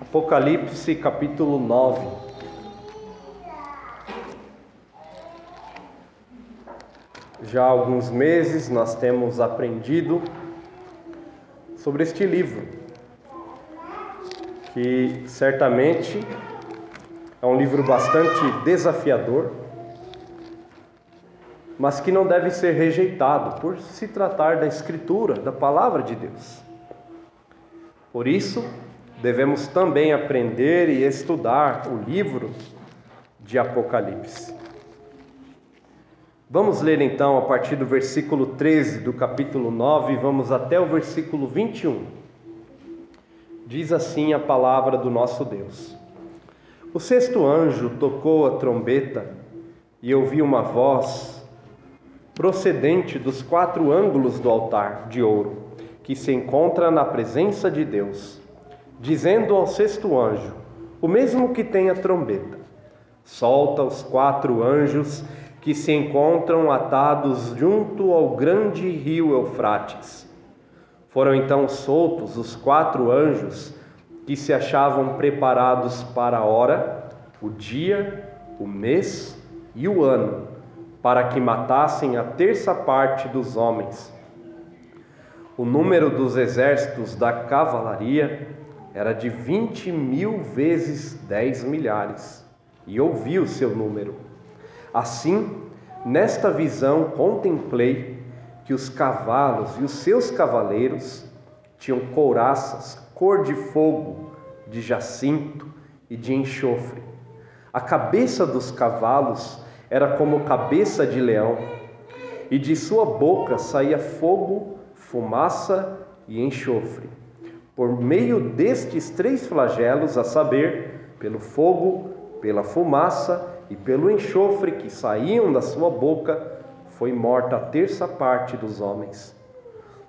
Apocalipse capítulo 9. Já há alguns meses nós temos aprendido sobre este livro, que certamente é um livro bastante desafiador, mas que não deve ser rejeitado por se tratar da Escritura, da palavra de Deus. Por isso, devemos também aprender e estudar o livro de Apocalipse. Vamos ler então a partir do versículo 13 do capítulo 9, vamos até o versículo 21. Diz assim a palavra do nosso Deus: O sexto anjo tocou a trombeta e eu vi uma voz procedente dos quatro ângulos do altar de ouro que se encontra na presença de Deus, dizendo ao sexto anjo, o mesmo que tem a trombeta: Solta os quatro anjos que se encontram atados junto ao grande rio Eufrates. Foram então soltos os quatro anjos que se achavam preparados para a hora, o dia, o mês e o ano, para que matassem a terça parte dos homens o número dos exércitos da cavalaria era de vinte mil vezes dez milhares, e ouvi o seu número. Assim, nesta visão contemplei que os cavalos e os seus cavaleiros tinham couraças cor de fogo, de jacinto e de enxofre. A cabeça dos cavalos era como cabeça de leão, e de sua boca saía fogo fumaça e enxofre. Por meio destes três flagelos, a saber, pelo fogo, pela fumaça e pelo enxofre que saíam da sua boca, foi morta a terça parte dos homens.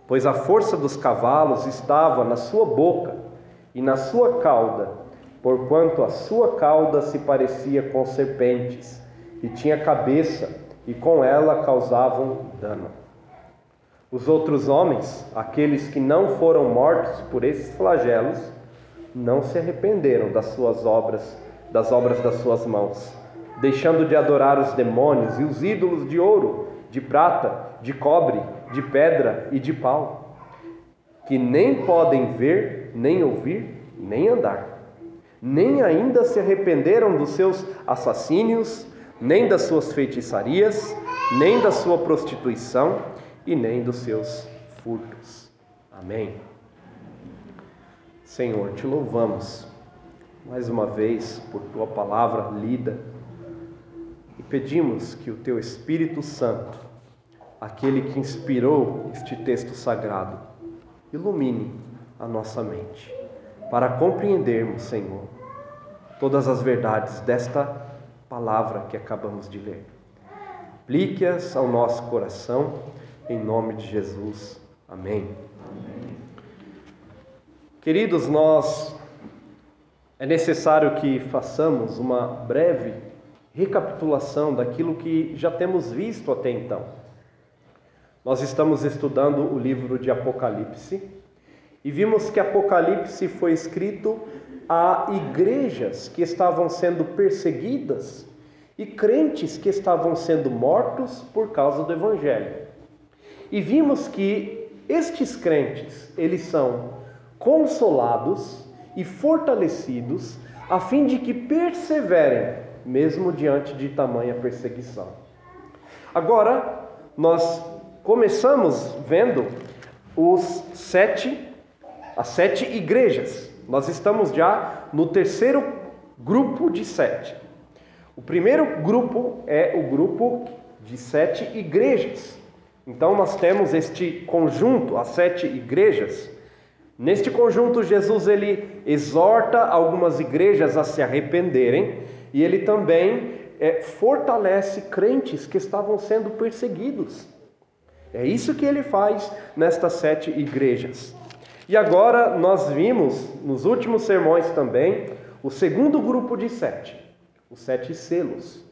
Pois a força dos cavalos estava na sua boca e na sua cauda, porquanto a sua cauda se parecia com serpentes, e tinha cabeça, e com ela causavam dano. Os outros homens, aqueles que não foram mortos por esses flagelos, não se arrependeram das suas obras, das obras das suas mãos, deixando de adorar os demônios e os ídolos de ouro, de prata, de cobre, de pedra e de pau, que nem podem ver, nem ouvir, nem andar. Nem ainda se arrependeram dos seus assassínios, nem das suas feitiçarias, nem da sua prostituição, e nem dos seus furtos. Amém. Senhor, te louvamos mais uma vez por tua palavra lida e pedimos que o teu Espírito Santo, aquele que inspirou este texto sagrado, ilumine a nossa mente para compreendermos, Senhor, todas as verdades desta palavra que acabamos de ler. Aplique-as ao nosso coração em nome de Jesus. Amém. Amém. Queridos, nós é necessário que façamos uma breve recapitulação daquilo que já temos visto até então. Nós estamos estudando o livro de Apocalipse e vimos que Apocalipse foi escrito a igrejas que estavam sendo perseguidas e crentes que estavam sendo mortos por causa do evangelho. E vimos que estes crentes, eles são consolados e fortalecidos a fim de que perseverem mesmo diante de tamanha perseguição. Agora, nós começamos vendo os sete, as sete igrejas. Nós estamos já no terceiro grupo de sete. O primeiro grupo é o grupo de sete igrejas. Então nós temos este conjunto, as sete igrejas. Neste conjunto, Jesus ele exorta algumas igrejas a se arrependerem e ele também é, fortalece crentes que estavam sendo perseguidos. É isso que ele faz nestas sete igrejas. E agora nós vimos nos últimos sermões também o segundo grupo de sete, os sete selos.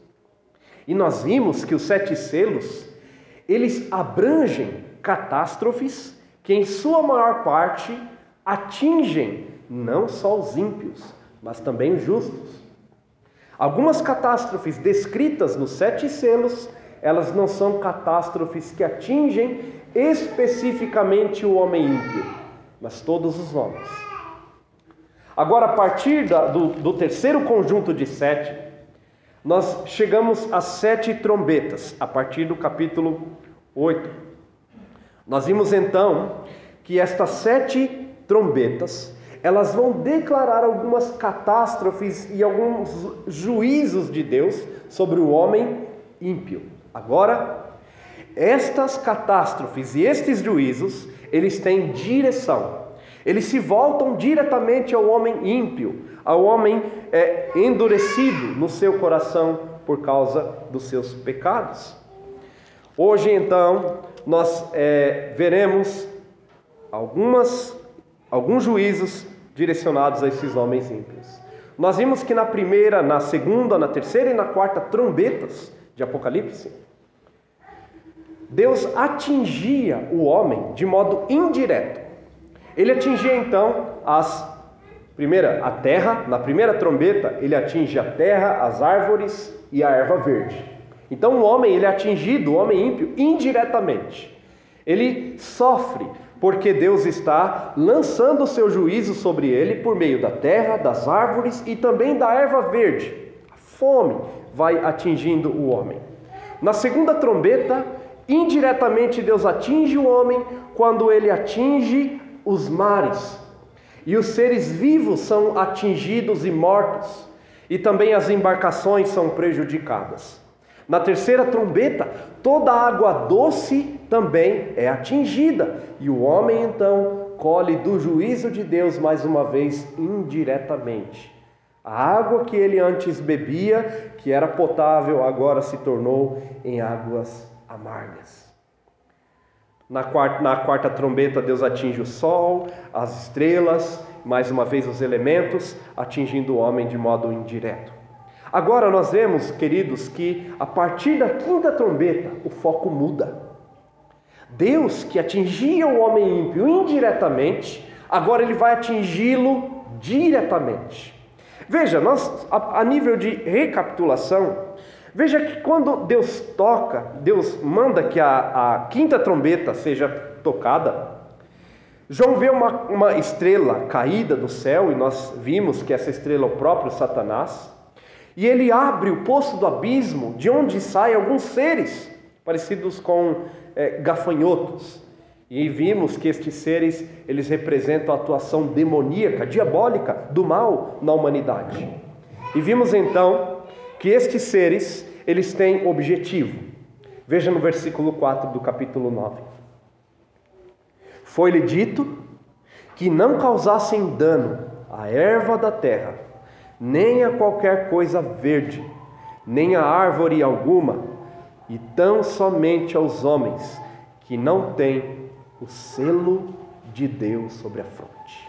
E nós vimos que os sete selos eles abrangem catástrofes que, em sua maior parte, atingem não só os ímpios, mas também os justos. Algumas catástrofes descritas nos sete selos, elas não são catástrofes que atingem especificamente o homem ímpio, mas todos os homens. Agora, a partir do, do terceiro conjunto de sete, nós chegamos às sete trombetas, a partir do capítulo 8. Nós vimos então que estas sete trombetas elas vão declarar algumas catástrofes e alguns juízos de Deus sobre o homem ímpio. Agora, estas catástrofes e estes juízos, eles têm direção. Eles se voltam diretamente ao homem ímpio, ao homem é, endurecido no seu coração por causa dos seus pecados. Hoje, então, nós é, veremos algumas alguns juízos direcionados a esses homens ímpios. Nós vimos que na primeira, na segunda, na terceira e na quarta trombetas de Apocalipse, Deus atingia o homem de modo indireto. Ele atingia então as primeira a terra, na primeira trombeta, ele atinge a terra, as árvores e a erva verde. Então o homem ele é atingido, o homem ímpio, indiretamente. Ele sofre porque Deus está lançando o seu juízo sobre ele por meio da terra, das árvores e também da erva verde. A fome vai atingindo o homem. Na segunda trombeta, indiretamente Deus atinge o homem quando ele atinge os mares. E os seres vivos são atingidos e mortos, e também as embarcações são prejudicadas. Na terceira trombeta, toda a água doce também é atingida, e o homem então colhe do juízo de Deus mais uma vez indiretamente. A água que ele antes bebia, que era potável, agora se tornou em águas amargas. Na quarta, na quarta trombeta, Deus atinge o sol, as estrelas, mais uma vez os elementos, atingindo o homem de modo indireto. Agora nós vemos, queridos, que a partir da quinta trombeta o foco muda. Deus que atingia o homem ímpio indiretamente, agora ele vai atingi-lo diretamente. Veja, nós a, a, nível de recapitulação, veja que quando Deus toca, Deus manda que a, a quinta trombeta seja tocada. João vê uma, uma estrela caída do céu, e nós vimos que essa estrela é o próprio Satanás. E ele abre o poço do abismo, de onde saem alguns seres, parecidos com é, gafanhotos. E vimos que estes seres, eles representam a atuação demoníaca, diabólica do mal na humanidade. E vimos então que estes seres, eles têm objetivo. Veja no versículo 4 do capítulo 9. Foi-lhe dito que não causassem dano à erva da terra, nem a qualquer coisa verde, nem a árvore alguma, e tão somente aos homens que não têm o selo de Deus sobre a fronte.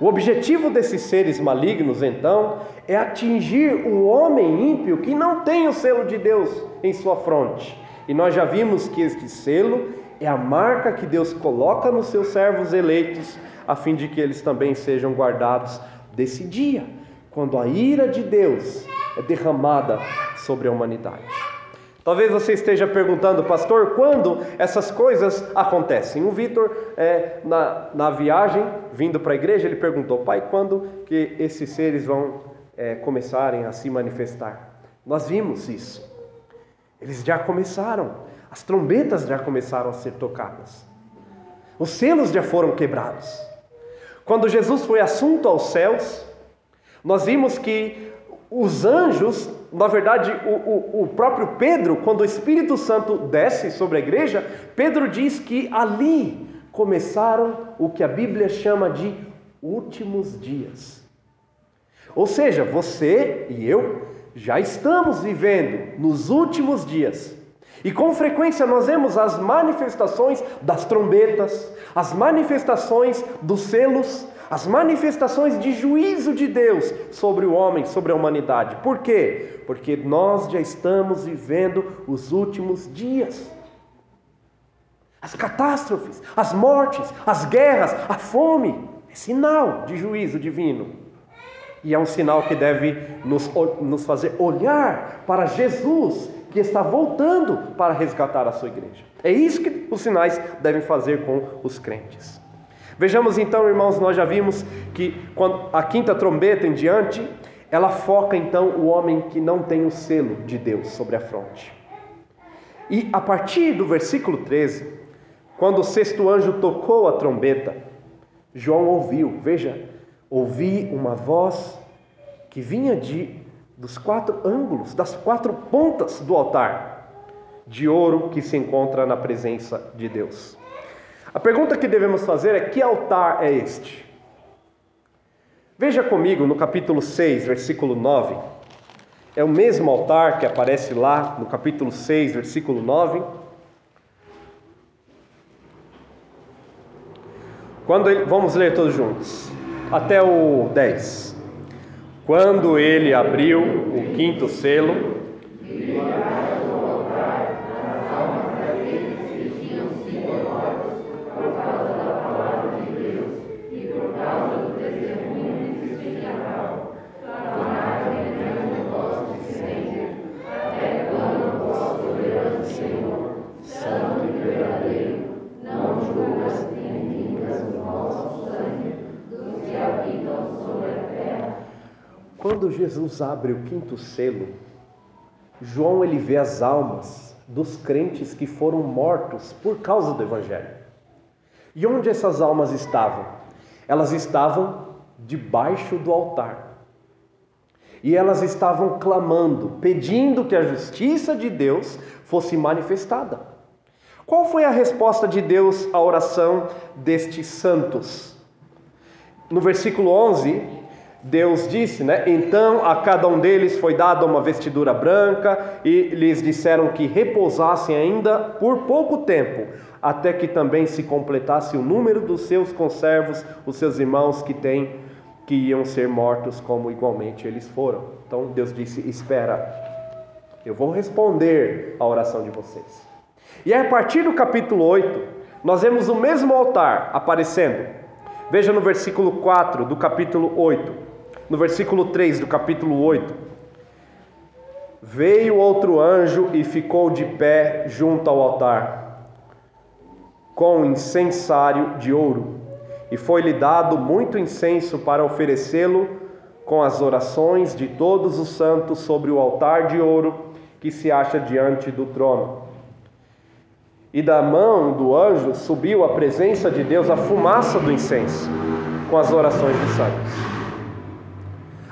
O objetivo desses seres malignos, então, é atingir o homem ímpio que não tem o selo de Deus em sua fronte. E nós já vimos que este selo é a marca que Deus coloca nos seus servos eleitos, a fim de que eles também sejam guardados desse dia quando a ira de Deus é derramada sobre a humanidade. Talvez você esteja perguntando, pastor, quando essas coisas acontecem? O Vitor, é, na, na viagem, vindo para a igreja, ele perguntou, pai, quando que esses seres vão é, começarem a se manifestar? Nós vimos isso. Eles já começaram, as trombetas já começaram a ser tocadas, os selos já foram quebrados. Quando Jesus foi assunto aos céus, nós vimos que os anjos, na verdade, o, o, o, próprio Pedro, quando o Espírito Santo desce sobre a igreja, Pedro diz que ali começaram o que a Bíblia chama de últimos dias. Ou seja, você e eu já estamos vivendo nos últimos dias. E com frequência nós vemos as manifestações das trombetas, as manifestações dos selos, as manifestações de juízo de Deus sobre o homem, sobre a humanidade. Por quê? Porque nós já estamos vivendo os últimos dias. As catástrofes, as mortes, as guerras, a fome é sinal de juízo divino. E é um sinal que deve nos, nos fazer olhar para Jesus, que está voltando para resgatar a sua igreja. É isso que os sinais devem fazer com os crentes. Vejamos então, irmãos, nós já vimos que quando a quinta trombeta em diante, ela foca então o homem que não tem o selo de Deus sobre a fronte. E a partir do versículo 13, quando o sexto anjo tocou a trombeta, João ouviu, veja, ouvi uma voz que vinha de dos quatro ângulos, das quatro pontas do altar de ouro que se encontra na presença de Deus. A pergunta que devemos fazer é: que altar é este? Veja comigo no capítulo 6, versículo 9. É o mesmo altar que aparece lá no capítulo 6, versículo 9. Quando ele, vamos ler todos juntos, até o 10. Quando ele abriu o quinto selo, Quando Jesus abre o quinto selo, João ele vê as almas dos crentes que foram mortos por causa do evangelho. E onde essas almas estavam? Elas estavam debaixo do altar. E elas estavam clamando, pedindo que a justiça de Deus fosse manifestada. Qual foi a resposta de Deus à oração destes santos? No versículo 11, Deus disse, né? Então a cada um deles foi dada uma vestidura branca e lhes disseram que repousassem ainda por pouco tempo, até que também se completasse o número dos seus conservos, os seus irmãos que têm que iam ser mortos como igualmente eles foram. Então Deus disse: "Espera, eu vou responder a oração de vocês". E a partir do capítulo 8, nós vemos o mesmo altar aparecendo. Veja no versículo 4 do capítulo 8 no versículo 3 do capítulo 8. Veio outro anjo e ficou de pé junto ao altar, com incensário de ouro, e foi-lhe dado muito incenso para oferecê-lo com as orações de todos os santos sobre o altar de ouro que se acha diante do trono. E da mão do anjo subiu à presença de Deus a fumaça do incenso, com as orações dos santos.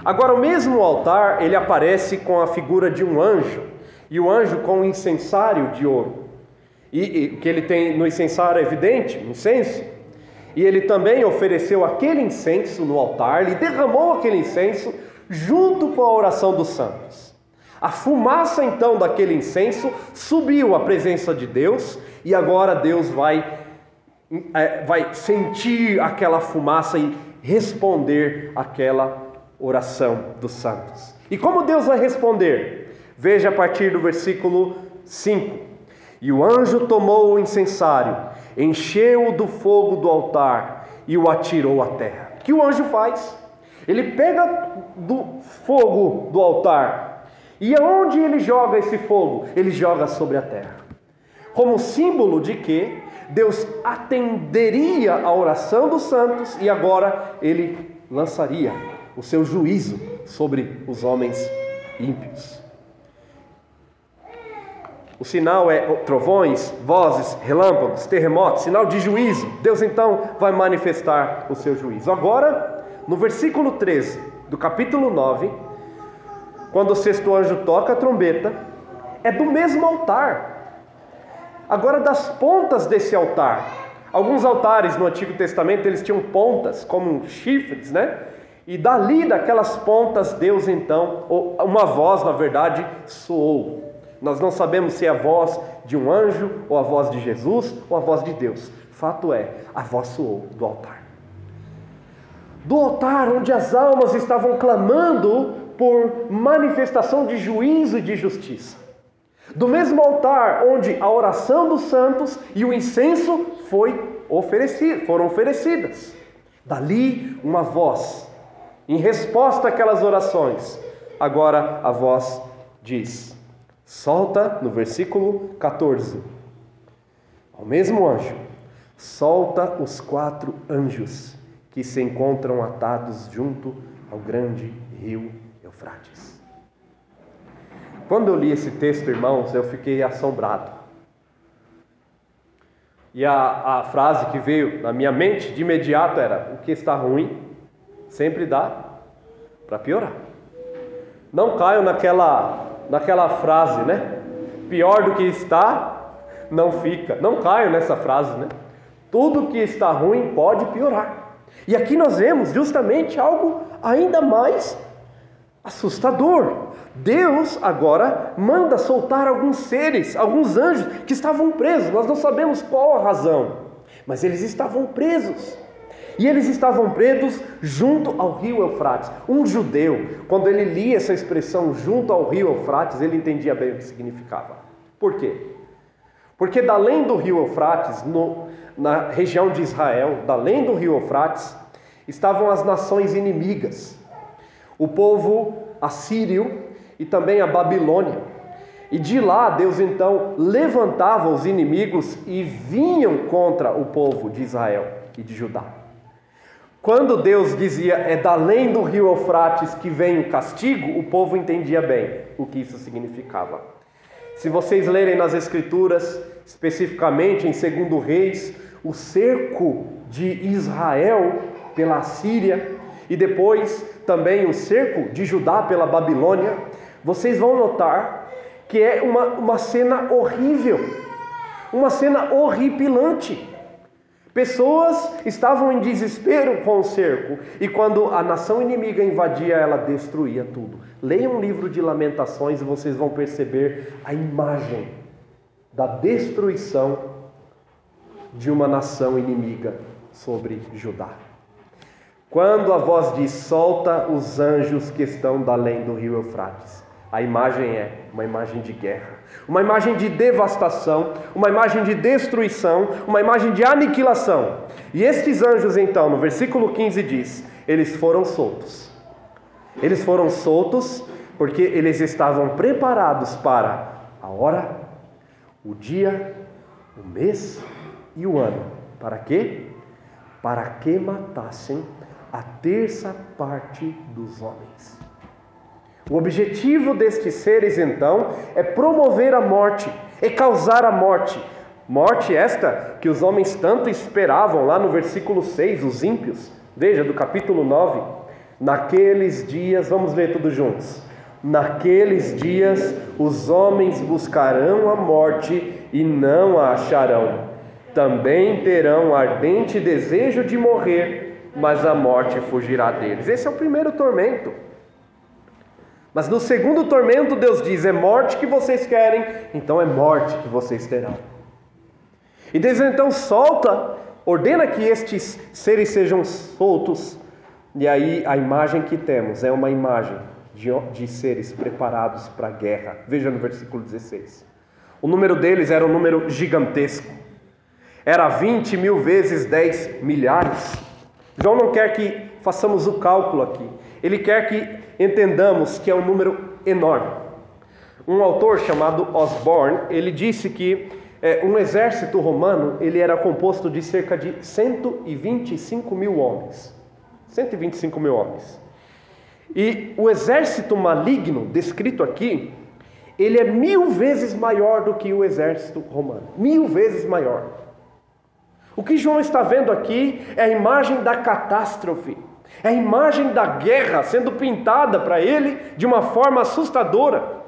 Agora, o mesmo altar, ele aparece com a figura de um anjo, e o anjo com um incensário de ouro. E, que ele tem no incensário é evidente, incenso. E ele também ofereceu aquele incenso no altar, ele derramou aquele incenso junto com a oração dos santos. A fumaça então daquele incenso subiu à presença de Deus, e agora Deus vai, é, vai sentir aquela fumaça e responder aquela oração dos santos. E como Deus vai responder? Veja a partir do versículo 5. E o anjo tomou o incensário, encheu-o do fogo do altar e o atirou à terra. O que o anjo faz? Ele pega do fogo do altar e aonde ele joga esse fogo? Ele joga sobre a terra. Como símbolo de que Deus atenderia a oração dos santos e agora ele lançaria o seu juízo sobre os homens ímpios. O sinal é trovões, vozes, relâmpagos, terremotos, sinal de juízo. Deus então vai manifestar o seu juízo. Agora, no versículo 13 do capítulo 9, quando o sexto anjo toca a trombeta, é do mesmo altar. Agora das pontas desse altar. Alguns altares no Antigo Testamento eles tinham pontas como chifres, né? E dali, daquelas pontas, Deus então, uma voz, na verdade, soou. Nós não sabemos se é a voz de um anjo, ou a voz de Jesus, ou a voz de Deus. Fato é, a voz soou do altar. Do altar onde as almas estavam clamando por manifestação de juízo e de justiça. Do mesmo altar onde a oração dos santos e o incenso foi oferecido, foram oferecidas. Dali uma voz Em resposta àquelas orações, agora a voz diz: solta no versículo 14. Ao mesmo anjo, solta os quatro anjos que se encontram atados junto ao grande rio Eufrates. Quando eu li esse texto, irmãos, eu fiquei assombrado. E a, a frase que veio na minha mente de imediato era: o que está ruim sempre dá para piorar. Não caio naquela, naquela frase, né? Pior do que está, não fica. Não caio nessa frase, né? Tudo que está ruim pode piorar. E aqui nós vemos justamente algo ainda mais assustador. Deus agora manda soltar alguns seres, alguns anjos que estavam presos. Nós não sabemos qual a razão, mas eles estavam presos. E eles estavam presos junto ao rio Eufrates. Um judeu, quando ele lia essa expressão junto ao rio Eufrates, ele entendia bem o que significava. Por quê? Porque da além do rio Eufrates, no, na região de Israel, da além do rio Eufrates, estavam as nações inimigas. O povo assírio e também a Babilônia. E de lá Deus então levantava os inimigos e vinham contra o povo de Israel e de Judá. Quando Deus dizia é da além do rio Eufrates que vem o castigo, o povo entendia bem o que isso significava. Se vocês lerem nas Escrituras, especificamente em 2 Reis, o cerco de Israel pela Síria e depois também o cerco de Judá pela Babilônia, vocês vão notar que é uma, uma cena horrível, uma cena horripilante. Pessoas estavam em desespero com o cerco, e quando a nação inimiga invadia, ela destruía tudo. Leiam um livro de Lamentações e vocês vão perceber a imagem da destruição de uma nação inimiga sobre Judá. Quando a voz diz: solta os anjos que estão da além do rio Eufrates, a imagem é uma imagem de guerra, uma imagem de devastação, uma imagem de destruição, uma imagem de aniquilação. E estes anjos, então, no versículo 15 diz: eles foram soltos. Eles foram soltos porque eles estavam preparados para a hora, o dia, o mês e o ano. Para quê? Para que matassem a terça parte dos homens. O objetivo destes seres, então, é promover a morte, é causar a morte. Morte esta que os homens tanto esperavam, lá no versículo 6, os ímpios. Veja, do capítulo 9. Naqueles dias, vamos ler tudo juntos. Naqueles dias os homens buscarão a morte e não a acharão. Também terão ardente desejo de morrer, mas a morte fugirá deles. Esse é o primeiro tormento. Mas no segundo tormento, Deus diz: é morte que vocês querem, então é morte que vocês terão. E Deus então solta, ordena que estes seres sejam soltos, e aí a imagem que temos é uma imagem de, de seres preparados para a guerra. Veja no versículo 16. O número deles era um número gigantesco, era 20 mil vezes 10 milhares. João não quer que façamos o cálculo aqui, ele quer que entendamos que é um número enorme. Um autor chamado Osborne, ele disse que é, um exército romano ele era composto de cerca de 125 mil homens. 125 mil homens. E o exército maligno descrito aqui, ele é mil vezes maior do que o exército romano. Mil vezes maior. O que João está vendo aqui é a imagem da catástrofe é a imagem da guerra sendo pintada para ele de uma forma assustadora.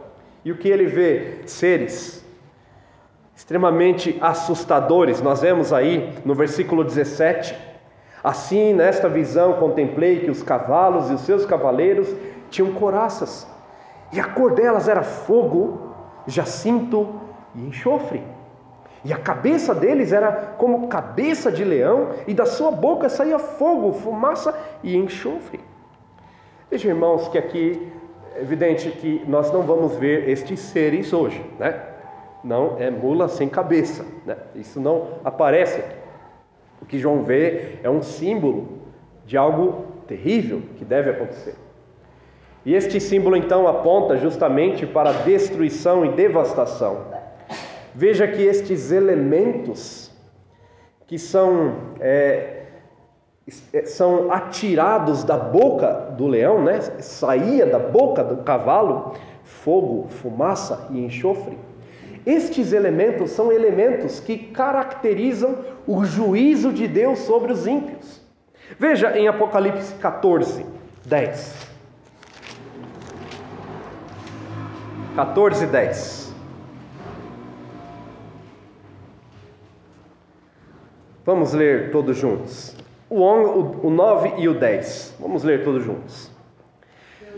E o que ele vê? Seres extremamente assustadores. Nós vemos aí no versículo 17: Assim, nesta visão, contemplei que os cavalos e os seus cavaleiros tinham coraças, e a cor delas era fogo, jacinto e enxofre. E a cabeça deles era como cabeça de leão, e da sua boca saía fogo, fumaça e enxofre. Vejam, irmãos, que aqui é evidente que nós não vamos ver estes seres hoje, né? Não é mula sem cabeça, né? Isso não aparece aqui. O que João vê é um símbolo de algo terrível que deve acontecer. E este símbolo então aponta justamente para destruição e devastação. Veja que estes elementos que são, é, é, são atirados da boca do leão, né? saía da boca do cavalo, fogo, fumaça e enxofre. Estes elementos são elementos que caracterizam o juízo de Deus sobre os ímpios. Veja em Apocalipse 14, 10. 14, 10. Vamos ler todos juntos. O, o, o 9 e o 10. Vamos ler todos juntos.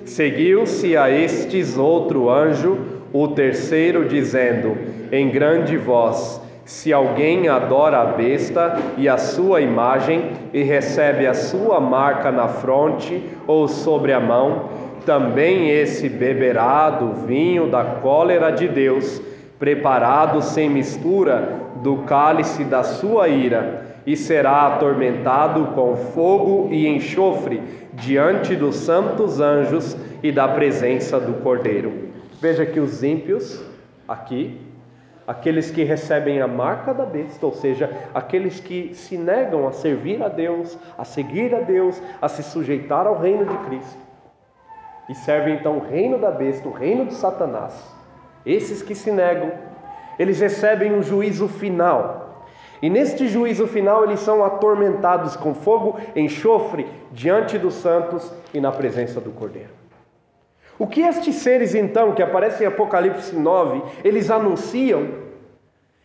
Seguiu-se a estes outro anjo, o terceiro, dizendo em grande voz: Se alguém adora a besta e a sua imagem, e recebe a sua marca na fronte ou sobre a mão, também esse beberá do vinho da cólera de Deus, preparado sem mistura do cálice da sua ira, e será atormentado com fogo e enxofre diante dos santos anjos e da presença do Cordeiro. Veja que os ímpios, aqui, aqueles que recebem a marca da besta, ou seja, aqueles que se negam a servir a Deus, a seguir a Deus, a se sujeitar ao reino de Cristo, e servem então o reino da besta, o reino de Satanás. Esses que se negam, eles recebem um juízo final. E neste juízo final eles são atormentados com fogo, enxofre diante dos santos e na presença do Cordeiro. O que estes seres então que aparecem em Apocalipse 9, eles anunciam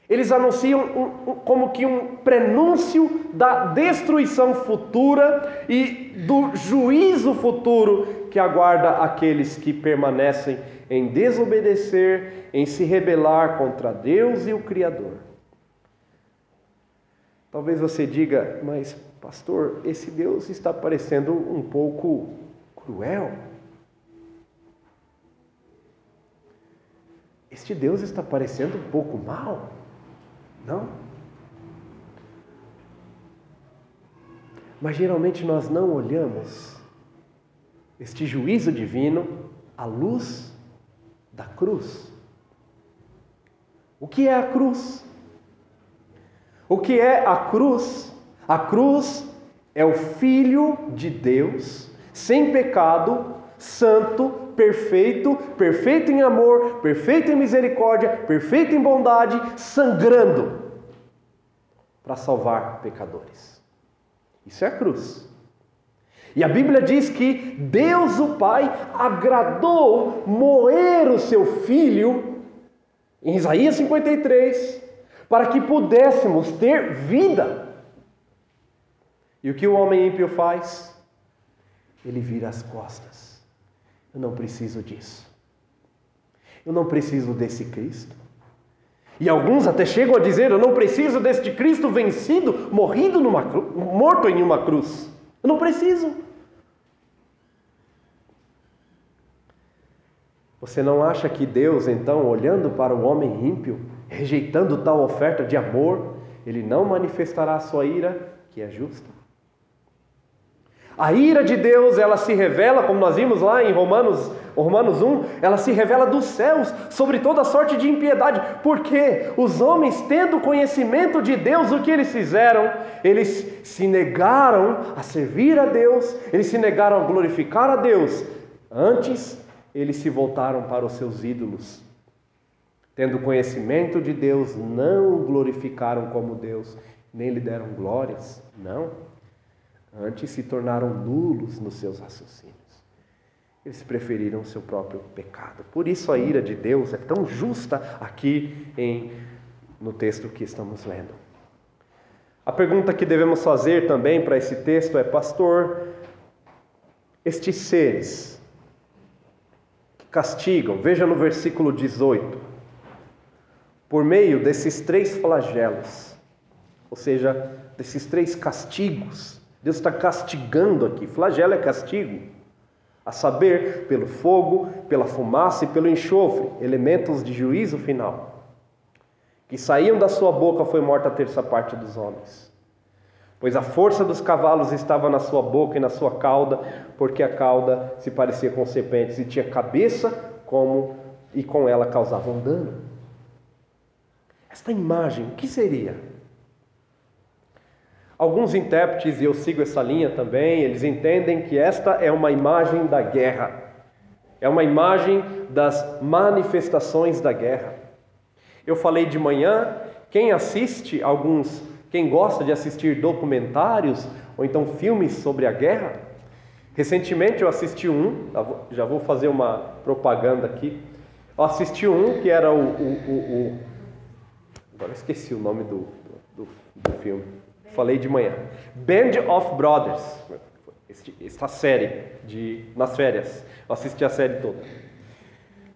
eles anunciam um, um, como que um prenúncio da destruição futura e do juízo futuro que aguarda aqueles que permanecem em desobedecer, em se rebelar contra Deus e o Criador. Talvez você diga, mas pastor, esse Deus está parecendo um pouco cruel. Este Deus está parecendo um pouco mal. Não? Mas geralmente nós não olhamos este juízo divino à luz da cruz. O que é a cruz? O que é a cruz? A cruz é o Filho de Deus, sem pecado, santo, perfeito, perfeito em amor, perfeito em misericórdia, perfeito em bondade, sangrando para salvar pecadores. Isso é a cruz. E a Bíblia diz que Deus o Pai agradou moer o seu filho, em Isaías 53, para que pudéssemos ter vida. E o que o homem ímpio faz? Ele vira as costas. Eu não preciso disso. Eu não preciso desse Cristo. E alguns até chegam a dizer: Eu não preciso deste Cristo vencido, morrido numa morto em uma cruz. Eu não preciso. Você não acha que Deus, então, olhando para o homem ímpio, rejeitando tal oferta de amor, ele não manifestará a sua ira, que é justa? A ira de Deus, ela se revela, como nós vimos lá em Romanos, Romanos 1, ela se revela dos céus sobre toda sorte de impiedade, porque os homens, tendo conhecimento de Deus, o que eles fizeram? Eles se negaram a servir a Deus, eles se negaram a glorificar a Deus. Antes, eles se voltaram para os seus ídolos. Tendo conhecimento de Deus, não o glorificaram como Deus, nem lhe deram glórias. Não. Antes se tornaram nulos nos seus raciocínios. Eles preferiram o seu próprio pecado. Por isso a ira de Deus é tão justa aqui em no texto que estamos lendo. A pergunta que devemos fazer também para esse texto é: pastor, estes seres que castigam, veja no versículo 18, por meio desses três flagelos, ou seja, desses três castigos Deus está castigando aqui. Flagelo é castigo. A saber, pelo fogo, pela fumaça e pelo enxofre, elementos de juízo final. Que saíam da sua boca foi morta a terça parte dos homens. pois a força dos cavalos estava na sua boca e na sua cauda, porque a cauda se parecia com serpentes e tinha cabeça como e com ela causavam dano. Esta imagem, o que seria? Alguns intérpretes, e eu sigo essa linha também, eles entendem que esta é uma imagem da guerra, é uma imagem das manifestações da guerra. Eu falei de manhã, quem assiste alguns, quem gosta de assistir documentários ou então filmes sobre a guerra, recentemente eu assisti um, já vou fazer uma propaganda aqui. Eu assisti um que era o, o, o, o agora esqueci o nome do, do, do filme falei de manhã. Band of Brothers, esta série de nas férias. Eu assisti a série toda.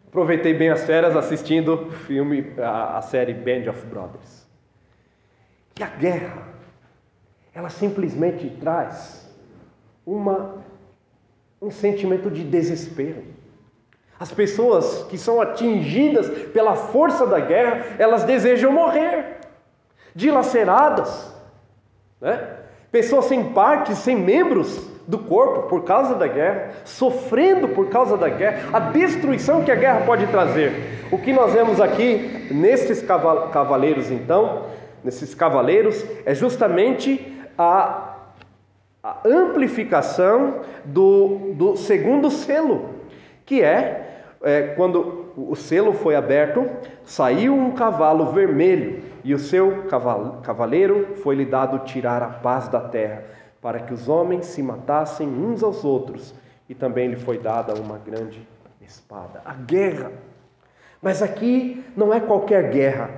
Aproveitei bem as férias assistindo o filme, a, a série Band of Brothers. E a guerra, ela simplesmente traz uma, um sentimento de desespero. As pessoas que são atingidas pela força da guerra, elas desejam morrer, dilaceradas, né? Pessoas sem partes, sem membros do corpo por causa da guerra, sofrendo por causa da guerra, a destruição que a guerra pode trazer. O que nós vemos aqui nesses cavaleiros, então, nesses cavaleiros, é justamente a, a amplificação do, do segundo selo, que é, é quando o selo foi aberto, saiu um cavalo vermelho e o seu cavaleiro foi-lhe dado tirar a paz da terra, para que os homens se matassem uns aos outros, e também lhe foi dada uma grande espada. A guerra. Mas aqui não é qualquer guerra,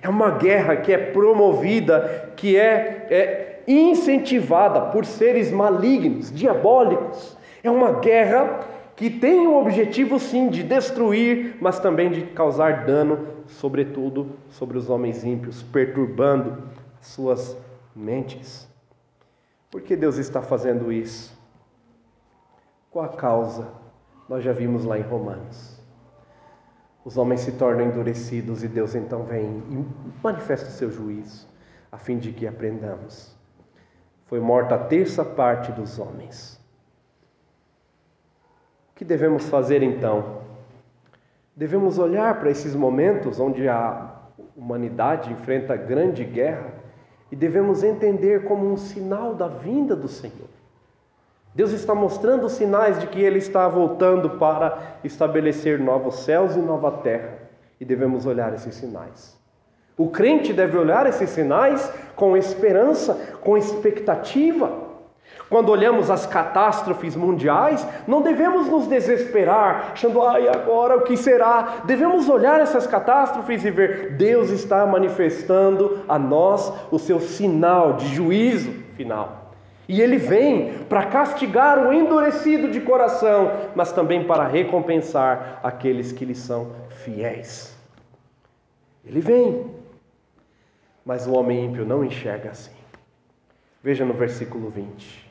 é uma guerra que é promovida, que é, é incentivada por seres malignos, diabólicos. É uma guerra que tem o objetivo sim de destruir, mas também de causar dano, sobretudo sobre os homens ímpios, perturbando suas mentes. Por que Deus está fazendo isso? Qual a causa? Nós já vimos lá em Romanos. Os homens se tornam endurecidos e Deus então vem e manifesta o seu juízo, a fim de que aprendamos. Foi morta a terça parte dos homens que devemos fazer então? Devemos olhar para esses momentos onde a humanidade enfrenta grande guerra e devemos entender como um sinal da vinda do Senhor. Deus está mostrando sinais de que Ele está voltando para estabelecer novos céus e nova terra, e devemos olhar esses sinais. O crente deve olhar esses sinais com esperança, com expectativa. Quando olhamos as catástrofes mundiais, não devemos nos desesperar, achando, ai, agora o que será? Devemos olhar essas catástrofes e ver, Deus está manifestando a nós o seu sinal de juízo final. E ele vem para castigar o endurecido de coração, mas também para recompensar aqueles que lhe são fiéis. Ele vem, mas o homem ímpio não enxerga assim. Veja no versículo 20.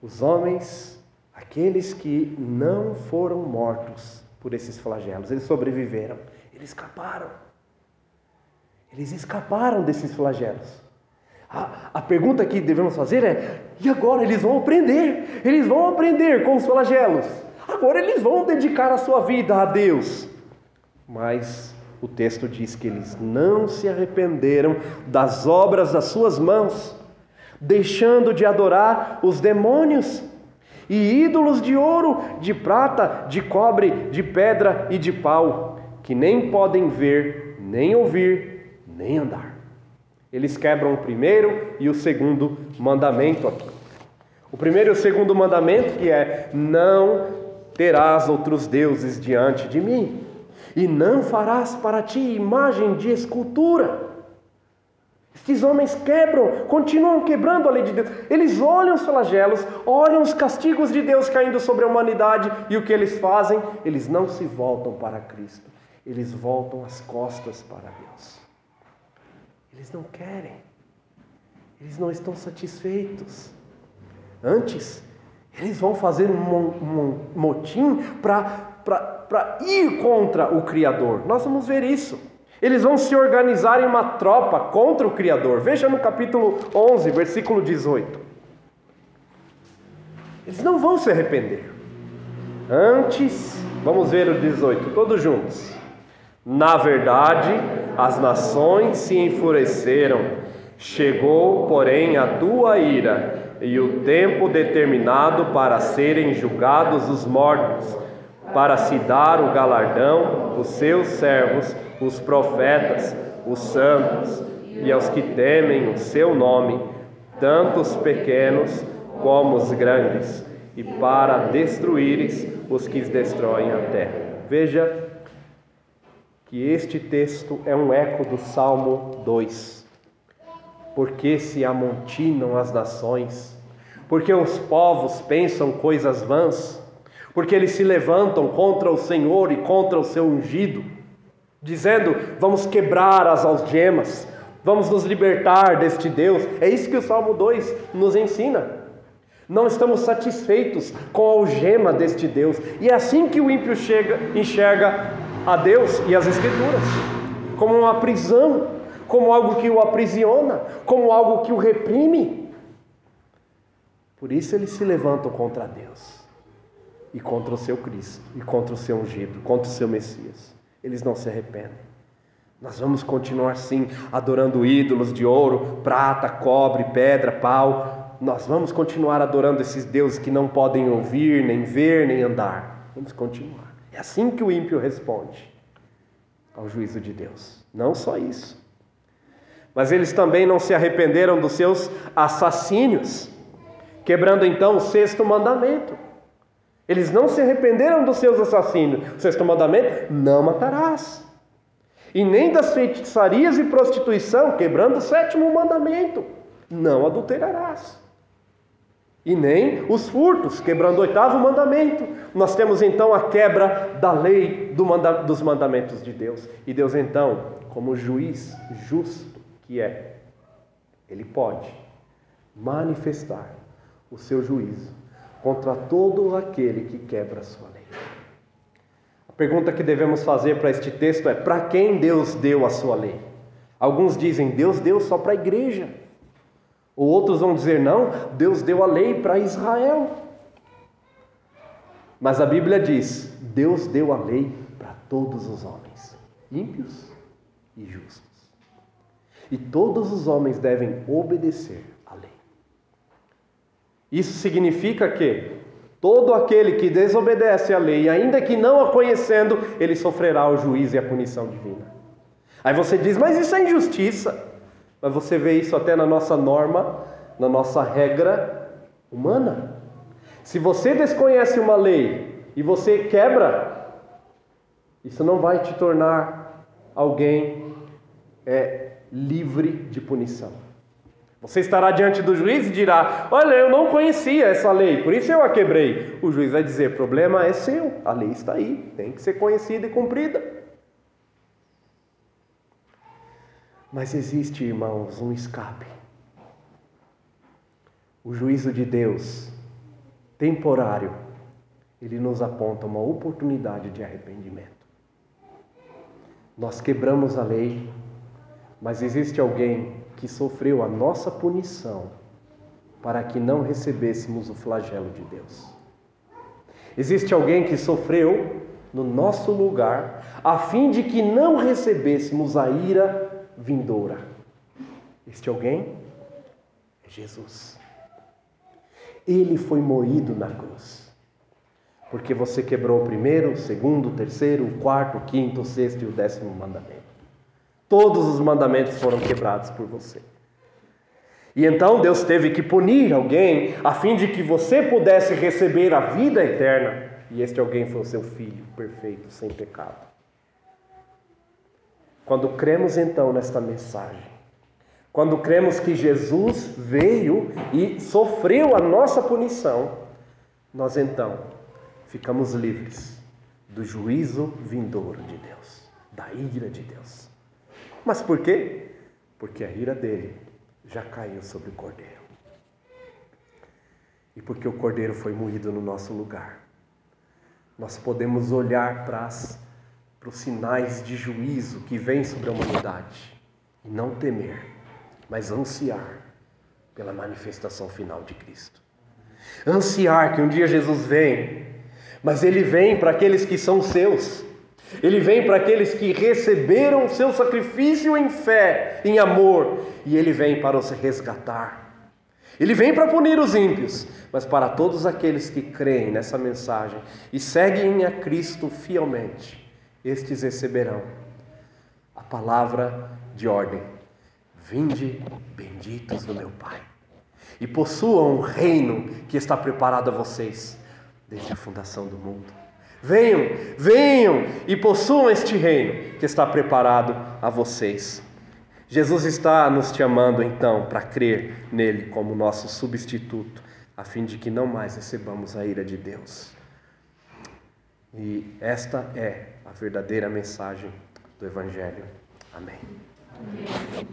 Os homens, aqueles que não foram mortos por esses flagelos, eles sobreviveram, eles escaparam. Eles escaparam desses flagelos. A, a pergunta que devemos fazer é: e agora eles vão aprender? Eles vão aprender com os flagelos. Agora eles vão dedicar a sua vida a Deus. Mas o texto diz que eles não se arrependeram das obras das suas mãos deixando de adorar os demônios e ídolos de ouro, de prata, de cobre, de pedra e de pau, que nem podem ver, nem ouvir, nem andar. Eles quebram o primeiro e o segundo mandamento aqui. O primeiro e o segundo mandamento que é: não terás outros deuses diante de mim, e não farás para ti imagem de escultura esses homens quebram, continuam quebrando a lei de Deus. Eles olham os flagelos, olham os castigos de Deus caindo sobre a humanidade e o que eles fazem? Eles não se voltam para Cristo, eles voltam as costas para Deus. Eles não querem, eles não estão satisfeitos. Antes, eles vão fazer um motim para ir contra o Criador. Nós vamos ver isso. Eles vão se organizar em uma tropa contra o Criador. Veja no capítulo 11, versículo 18. Eles não vão se arrepender. Antes, vamos ver o 18, todos juntos. Na verdade, as nações se enfureceram. Chegou, porém, a tua ira e o tempo determinado para serem julgados os mortos, para se dar o galardão os seus servos os profetas, os santos e aos que temem o seu nome, tanto os pequenos como os grandes, e para destruíres os que destroem a terra. Veja que este texto é um eco do Salmo 2. Porque se amontinam as nações, porque os povos pensam coisas vãs, porque eles se levantam contra o Senhor e contra o seu ungido dizendo: vamos quebrar as algemas, vamos nos libertar deste Deus. É isso que o Salmo 2 nos ensina. Não estamos satisfeitos com a algema deste Deus, e é assim que o ímpio chega, enxerga a Deus e as Escrituras como uma prisão, como algo que o aprisiona, como algo que o reprime. Por isso eles se levantam contra Deus e contra o seu Cristo, e contra o seu ungido, contra o seu Messias eles não se arrependem. Nós vamos continuar sim adorando ídolos de ouro, prata, cobre, pedra, pau. Nós vamos continuar adorando esses deuses que não podem ouvir, nem ver, nem andar. Vamos continuar. É assim que o ímpio responde ao juízo de Deus. Não só isso. Mas eles também não se arrependeram dos seus assassínios, quebrando então o sexto mandamento. Eles não se arrependeram dos seus assassinos. O sexto mandamento: não matarás. E nem das feitiçarias e prostituição, quebrando o sétimo mandamento: não adulterarás. E nem os furtos, quebrando o oitavo mandamento. Nós temos então a quebra da lei do manda dos mandamentos de Deus. E Deus, então, como juiz justo que é, ele pode manifestar o seu juízo contra todo aquele que quebra a sua lei. A pergunta que devemos fazer para este texto é: para quem Deus deu a sua lei? Alguns dizem Deus deu só para a igreja. Ou outros vão dizer não, Deus deu a lei para Israel. Mas a Bíblia diz: Deus deu a lei para todos os homens, ímpios e justos. E todos os homens devem obedecer isso significa que todo aquele que desobedece à lei, ainda que não a conhecendo, ele sofrerá o juízo e a punição divina. Aí você diz, mas isso é injustiça. Mas você vê isso até na nossa norma, na nossa regra humana. Se você desconhece uma lei e você quebra, isso não vai te tornar alguém é, livre de punição. Você estará diante do juiz e dirá: Olha, eu não conhecia essa lei, por isso eu a quebrei. O juiz vai dizer: Problema é seu, a lei está aí, tem que ser conhecida e cumprida. Mas existe, irmãos, um escape. O juízo de Deus, temporário, ele nos aponta uma oportunidade de arrependimento. Nós quebramos a lei, mas existe alguém que sofreu a nossa punição para que não recebêssemos o flagelo de Deus. Existe alguém que sofreu no nosso lugar a fim de que não recebêssemos a ira vindoura. Este alguém é Jesus. Ele foi moído na cruz. Porque você quebrou o primeiro, o segundo, o terceiro, o quarto, o quinto, o sexto e o décimo mandamento. Todos os mandamentos foram quebrados por você. E então Deus teve que punir alguém a fim de que você pudesse receber a vida eterna. E este alguém foi o seu filho, perfeito, sem pecado. Quando cremos então nesta mensagem, quando cremos que Jesus veio e sofreu a nossa punição, nós então ficamos livres do juízo vindouro de Deus, da ira de Deus. Mas por quê? Porque a ira dele já caiu sobre o cordeiro. E porque o cordeiro foi moído no nosso lugar. Nós podemos olhar para as para os sinais de juízo que vêm sobre a humanidade e não temer, mas ansiar pela manifestação final de Cristo. Ansiar que um dia Jesus vem, mas ele vem para aqueles que são seus. Ele vem para aqueles que receberam o seu sacrifício em fé, em amor, e ele vem para os resgatar. Ele vem para punir os ímpios, mas para todos aqueles que creem nessa mensagem e seguem a Cristo fielmente, estes receberão a palavra de ordem: Vinde, benditos do meu Pai, e possuam um reino que está preparado a vocês desde a fundação do mundo. Venham, venham e possuam este reino que está preparado a vocês. Jesus está nos chamando então para crer nele como nosso substituto, a fim de que não mais recebamos a ira de Deus. E esta é a verdadeira mensagem do Evangelho. Amém. Amém.